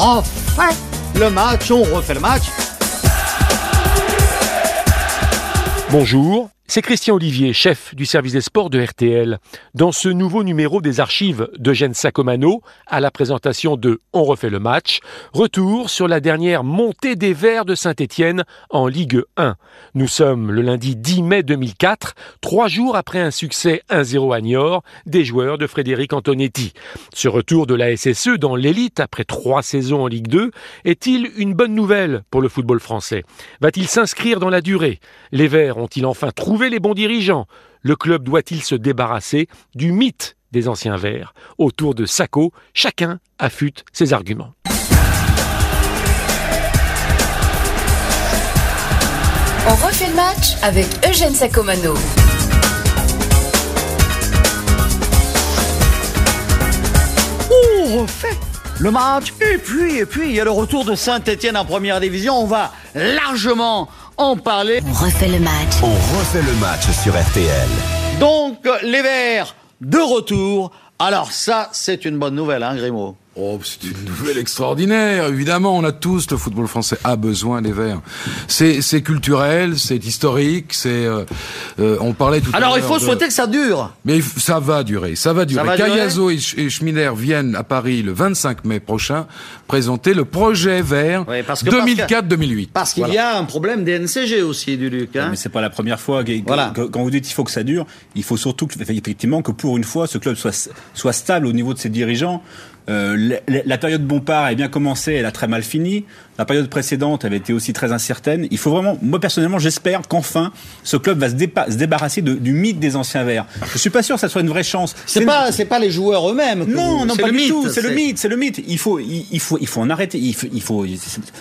refait le match, on refait le match. Bonjour, c'est Christian Olivier, chef du service des sports de RTL. Dans ce nouveau numéro des archives d'Eugène Sacomano, à la présentation de On refait le match, retour sur la dernière montée des Verts de Saint-Étienne en Ligue 1. Nous sommes le lundi 10 mai 2004, trois jours après un succès 1-0 à Niort des joueurs de Frédéric Antonetti. Ce retour de la SSE dans l'élite après trois saisons en Ligue 2 est-il une bonne nouvelle pour le football français? Va-t-il s'inscrire dans la durée? Les Verts ont-ils enfin trouvé les bons dirigeants Le club doit-il se débarrasser du mythe des anciens verts Autour de Sacco, chacun affûte ses arguments. On refait le match avec Eugène Sacomano. On refait le match. Et puis, et puis, il y a le retour de Saint-Etienne en première division. On va largement en parler. On refait le match. On refait le match sur RTL. Donc, les Verts de retour. Alors ça, c'est une bonne nouvelle, hein, Grimaud? Oh, c'est une nouvelle extraordinaire. Évidemment, on a tous, le football français a besoin des Verts. C'est, c'est culturel, c'est historique, c'est. Euh, euh, on parlait tout à l'heure. Alors, il faut de- souhaiter que ça dure. Mais ça va durer, ça va durer. va Cayazo et, Sch- et Schmiller viennent à Paris le 25 mai prochain présenter le projet vert Oui, parce que- 2004-2008. Parce qu'il y a un problème DNCG aussi, du Luc. Hein Mais c'est pas la première fois. Voilà. que- Quand vous dites il faut que ça dure, il faut surtout que, effectivement que pour une fois ce club soit soit stable au niveau de ses dirigeants. Euh, la, la période Bompard a bien commencé, elle a très mal fini. La période précédente avait été aussi très incertaine. Il faut vraiment, moi personnellement, j'espère qu'enfin ce club va se, dépa- se débarrasser de- du mythe des anciens verts. Je suis pas sûr que ça soit une vraie chance. C'est pas, c'est pas les joueurs eux-mêmes. non, vous- non, pas le du mythe, tout. C'est le mythe, c'est le mythe. Il faut, il, il faut, il faut en arrêter. Il faut, il faut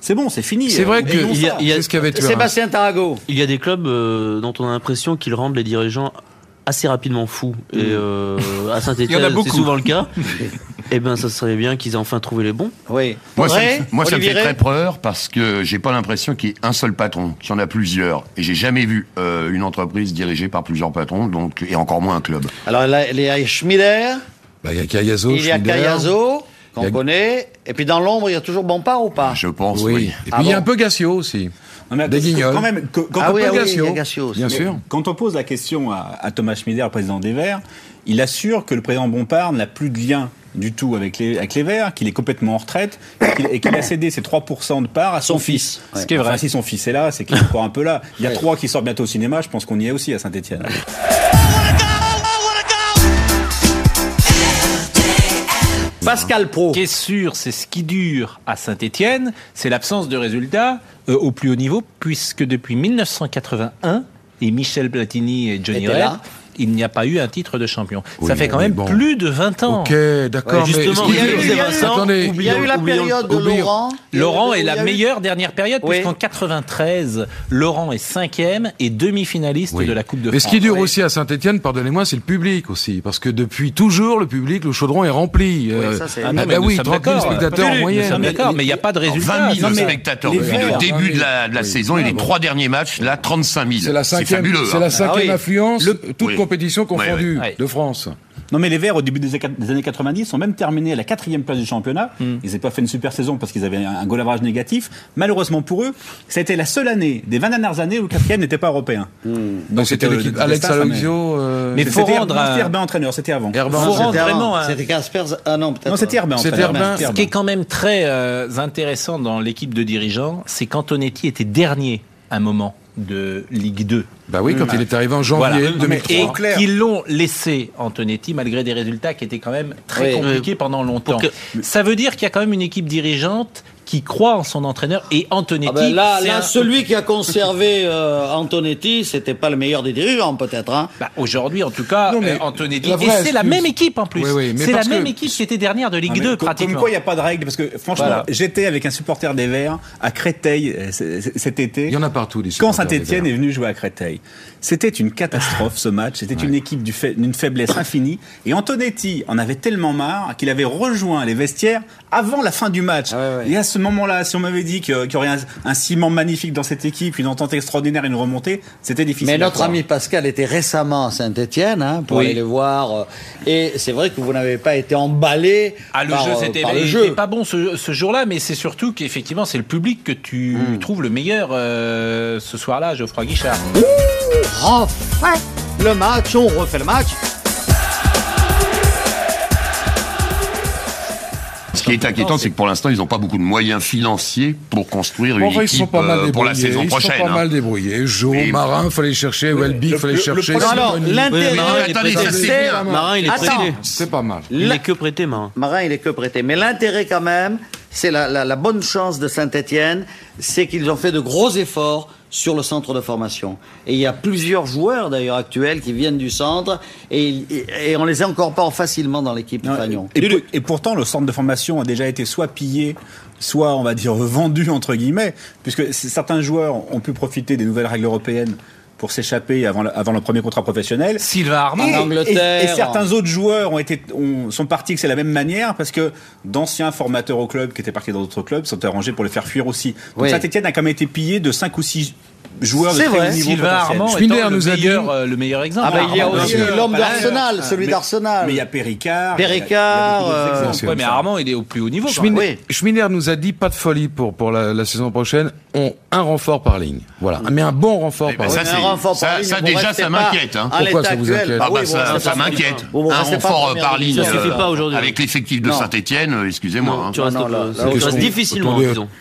c'est- bon, c'est fini. C'est vrai Euh, que il y a- il y a- ce qu'avait. Sébastien Tarago. Il y a des clubs euh, dont on a l'impression qu'ils rendent les dirigeants assez rapidement fous. Et euh, à Il y en Saint-Etienne, c'est souvent le cas. Eh ben, ça serait bien qu'ils aient enfin trouvé les bons. Oui. Moi, ça, me, moi, ça me fait très peur parce que j'ai pas l'impression qu'il y ait un seul patron, qu'il y en a plusieurs. Et j'ai jamais vu euh, une entreprise dirigée par plusieurs patrons, donc et encore moins un club. Alors, là, il y a Schmider, Bah, il y a Cayazo, il y a. Cayazo, Il qu'on y a- connaît. Et puis, dans l'ombre, il y a toujours Bompard ou pas? Je pense, Oui. oui. Et puis Ah il y a bon un peu Gassio aussi. Non, mais Des Guignols. Quand même, quand Ah on oui, peut- ah oui, Gassio. il y a Gassio aussi. Bien sûr. Quand on pose la question à, à Thomas Schmider, le président des Verts, il assure que le président Bompard n'a plus de lien du tout avec les, avec les Verts, qu'il est complètement en retraite et qu'il- a cédé ses 3% de part à son, Son fils. fils. Ce qui est vrai. si son fils est là, c'est qu'il est encore un peu là. Il y a trois qui sortent bientôt au cinéma, je pense qu'on y est aussi à Saint-Etienne. Pascal Pro. Ce qui est sûr, c'est ce qui dure à Saint-Étienne, c'est l'absence de résultats euh, au plus haut niveau, puisque depuis 1981, et Michel Platini et Johnny Rep. il n'y a pas eu un titre de champion. Oui, Ça fait quand mais même bon. plus de 20 ans. Ok, d'accord. Ouais, mais justement, qu'il il y a eu- faut- il y a eu- Attendez, Il y a eu la période de Laurent. Laurent est la eu- meilleure dernière période, Oui. puisqu'en 93, Laurent est cinquième et demi-finaliste Oui. de la Coupe de Mais France. ce qui dure oui. aussi à Saint-Etienne, pardonnez-moi, c'est le public aussi. Parce que depuis toujours, le public, le chaudron est rempli. Euh, ça, c'est- Ah ah bah mais nous oui, sommes 30 000 d'accord. spectateurs en moyenne. d'accord, mais il n'y a pas de résultat. 20 000 Non, mais spectateurs depuis le début de la, saison et les trois derniers matchs, là, 35 000. C'est fabuleux. c'est hein. la cinquième Ah affluence, toute Oui. compétition confondue, ouais. de France. Non, mais les Verts, au début des, années- des années 90, sont même terminés à la quatrième place du championnat. Hmm. Ils n'avaient pas fait une super saison parce qu'ils avaient un, goal average négatif. Malheureusement pour eux, ça a été la seule année des 20 dernières années où le quatrième n'était pas européen. Donc c'était l'équipe le Alex ça Aloisio, euh, Mais faut Herbin- rendre c'était Herbin entraîneur, c'était avant. Herbin. faut rendre vraiment un- C'était Casper. Ah non, peut-être. Non, c'était Herbin C'était entraîneur. Herbin. Ce qui est quand même très euh, intéressant dans l'équipe de dirigeants, c'est qu'Antonetti était dernier à un moment de Ligue 2. Bah oui, quand il est arrivé en janvier Voilà. 2003. Et qu'ils l'ont laissé, Antonetti, malgré des résultats qui étaient quand même très Oui. compliqués pendant longtemps. Que- Ça veut dire qu'il y a quand même une équipe dirigeante qui croit en son entraîneur et Antonetti. Ah ben là, c'est là un- celui qui a conservé euh, Antonetti, c'était pas le meilleur des dirigeants, peut-être. Hein. Bah, Aujourd'hui, en tout cas, Non, mais euh, Antonetti. Et c'est la même équipe en plus. Oui, oui, mais c'est la même que- équipe qui était dernière de Ligue Non, mais 2 comme- pratiquement. Comme quoi, il n'y a pas de règle, parce que franchement, Voilà. j'étais avec un supporter des Verts à Créteil euh, cet été. Il y en a partout, des Quand Verts. est venu jouer à Créteil, c'était une catastrophe ce match. C'était une équipe du fa- d'une faiblesse infinie. Et Antonetti en avait tellement marre qu'il avait rejoint les vestiaires avant la fin du match. Ah ouais, ouais. Et à ce moment-là, si on m'avait dit qu'il y aurait un, un ciment magnifique dans cette équipe, une entente extraordinaire, une remontée, c'était difficile. Mais notre ami Pascal était récemment à Saint-Etienne hein, pour Oui. aller les voir. Et c'est vrai que vous n'avez pas été emballé Ah, le par, jeu, euh, c'était le pas bon ce, ce jour-là, mais c'est surtout qu'effectivement, c'est le public que tu Hmm. trouves le meilleur euh, ce soir-là, Geoffroy Guichard. Enfin, le match, on refait le match. Ce qui est inquiétant, c'est que pour l'instant, ils n'ont pas beaucoup de moyens financiers pour construire une Bon, ils équipe sont pas mal euh, débrouillés. pour la saison ils prochaine. sont pas hein. mal débrouillés. Jo, Mais- Marin, fallait chercher. Welby, fallait chercher. Non, alors, l'intérêt, il attendez, ça, c'est bien. Marin, il est prêté. C'est pas mal. Il est que prêté, Marin. Marin, il est que prêté. Mais l'intérêt quand même, c'est la, la- la bonne chance de Saint-Etienne, c'est qu'ils ont fait de gros efforts sur le centre de formation. Et il y a plusieurs joueurs d'ailleurs actuels qui viennent du centre et, et- et on les incorpore facilement dans l'équipe Non, Fagnon. et, pour- et pourtant, le centre de formation a déjà été soit pillé, soit, on va dire, vendu, entre guillemets, puisque certains joueurs ont pu profiter des nouvelles règles européennes pour s'échapper avant, le- avant le premier contrat professionnel. Sylvain Armand. En Angleterre. Et, et certains autres joueurs ont été, ont- sont partis que c'est la même manière parce que d'anciens formateurs au club qui étaient partis dans d'autres clubs sont arrangés pour les faire fuir aussi. Donc Oui. Saint-Etienne a quand même été pillé de 5 ou 6 joueurs de très vrai. haut niveau. Sylvain. Armand le, nous a dit- euh, le meilleur exemple. Ah bah, il y a Armand, aussi l'homme d'Arsenal, euh, celui mais- d'Arsenal. Mais il y a Péricard. il y a- il y a Péricard, euh, Ouais, mais. Armand, il est au plus haut niveau. quand Schmider, Oui. Nous a dit pas de folie pour, pour la, la saison prochaine. On, un renfort par ligne. Voilà. Mais un bon renfort Eh par ben, ligne. ça, Un renfort par ligne, ça, déjà, ça m'inquiète, hein. Pourquoi ça vous inquiète Ah bah ça, m'inquiète. Un renfort par ligne division. Ça suffit euh, pas aujourd'hui. avec l'effectif de. Saint-Etienne, excusez-moi. hein. Tu restes, euh, difficilement.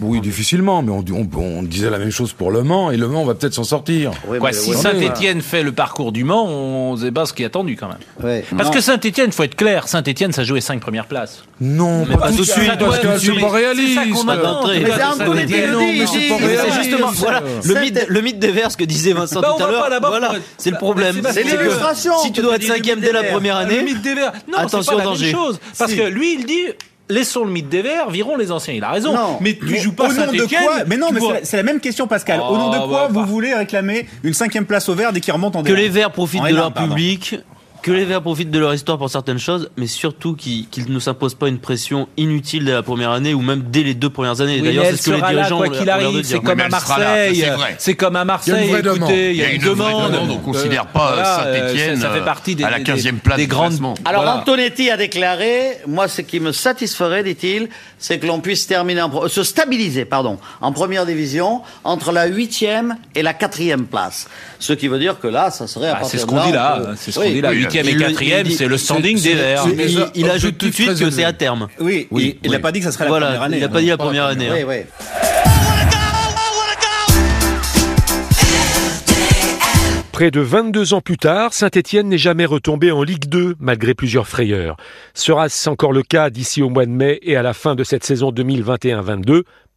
Oui, difficilement, mais on, dit- on, on disait la même chose pour Le Mans, et Le Mans, on va peut-être s'en sortir. Oui, Quoi, mais- si Saint-Etienne fait le parcours du Mans, on ne sait pas ce qui est attendu quand même. Parce Non. que Saint-Etienne, faut être clair, Saint-Etienne, ça jouait 5 premières places. Non, Mais pas tout de suite, Ça parce que c'est pas réaliste. C'est ça qu'on attend, en tout Mais cas, c'est justement, voilà, le mythe, le mythe des vers, ce que disait Vincent Bah, tout à l'heure. Voilà, c'est le problème. c'est l'illustration. Si tu dois être cinquième dès la première Le année, mythe des Verts. Non, Attention c'est pas au la danger. même chose. Parce que lui, il dit. Laissons le mythe des Verts, virons les anciens. Il a raison. Non. Mais tu Mais joues pas au nom de Saint-Etienne. quoi Mais non, mais c'est la- même question, Pascal. au nom de Oh, quoi bah, vous bah. voulez réclamer une cinquième place au vert dès qu'ils remontent en que D1? les Verts profitent En de N1, leur public, que les Verts profitent de leur histoire pour certaines choses, mais surtout qu'ils qu'ils ne s'imposent pas une pression inutile dès la première année ou même dès les deux premières années. Oui, D'ailleurs, c'est ce que les sera là, dirigeants quoi qu'il arrive. C'est comme à Marseille. c'est vrai. C'est comme à Marseille. Il y a une demande. Écoutez, il y a Il y a une une vraie demande. demande. On considère pas Saint-Étienne, euh, partie des, à la des- 15e place des grandes. Alors Voilà. Antonetti a déclaré, moi ce qui me satisferait, dit-il, c'est que l'on puisse terminer, en pro- se stabiliser, pardon, en première division entre la huitième et la quatrième place. Ce qui veut dire que là, ça serait à Ah, partir c'est ce de qu'on là, dit on là. C'est ce qu'on dit là. Huitième et quatrième, c'est le standing des Verts. Il, ajoute tout de suite que c'est à terme. Oui, il n'a pas dit que ça serait la première année. il n'a pas dit la première année. Hein. Près de 22 ans plus tard, Saint-Étienne n'est jamais retombé en Ligue 2 malgré plusieurs frayeurs. Sera-ce encore le cas d'ici au mois de mai et à la fin de cette saison 2021-22